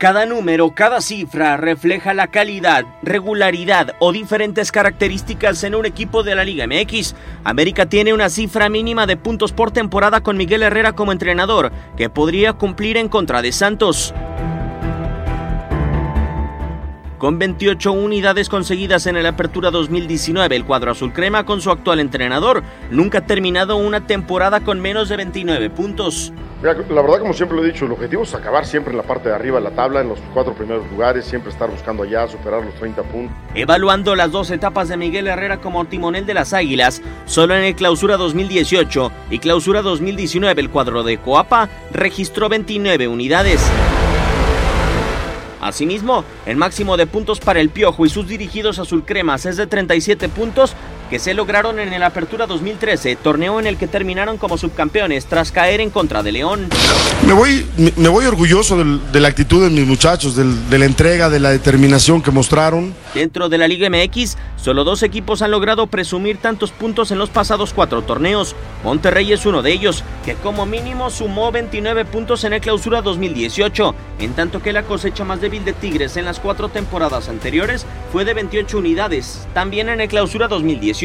Cada número, cada cifra refleja la calidad, regularidad o diferentes características en un equipo de la Liga MX. América tiene una cifra mínima de puntos por temporada con Miguel Herrera como entrenador, que podría cumplir en contra de Santos. Con 28 unidades conseguidas en el Apertura 2019, el cuadro azul crema con su actual entrenador nunca ha terminado una temporada con menos de 29 puntos. Mira, la verdad, como siempre lo he dicho, el objetivo es acabar siempre en la parte de arriba de la tabla, en los cuatro primeros lugares, siempre estar buscando allá, superar los 30 puntos. Evaluando las dos etapas de Miguel Herrera como timonel de las Águilas, solo en el Clausura 2018 y Clausura 2019 el cuadro de Coapa registró 29 unidades. Asimismo, el máximo de puntos para el Piojo y sus dirigidos azul cremas es de 37 puntos que se lograron en el Apertura 2013, torneo en el que terminaron como subcampeones tras caer en contra de León. Me voy, me, voy orgulloso del- de la actitud de mis muchachos, del- de la entrega, de la determinación que mostraron. Dentro de la Liga MX, solo dos equipos han logrado presumir tantos puntos en los pasados cuatro torneos. Monterrey es uno de ellos, que como mínimo sumó 29 puntos en el Clausura 2018, en tanto que la cosecha más débil de Tigres en las cuatro temporadas anteriores fue de 28 unidades, también en el Clausura 2018.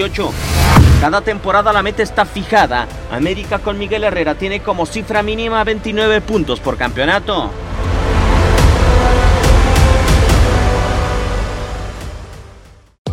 Cada temporada la meta está fijada. América con Miguel Herrera tiene como cifra mínima 29 puntos por campeonato.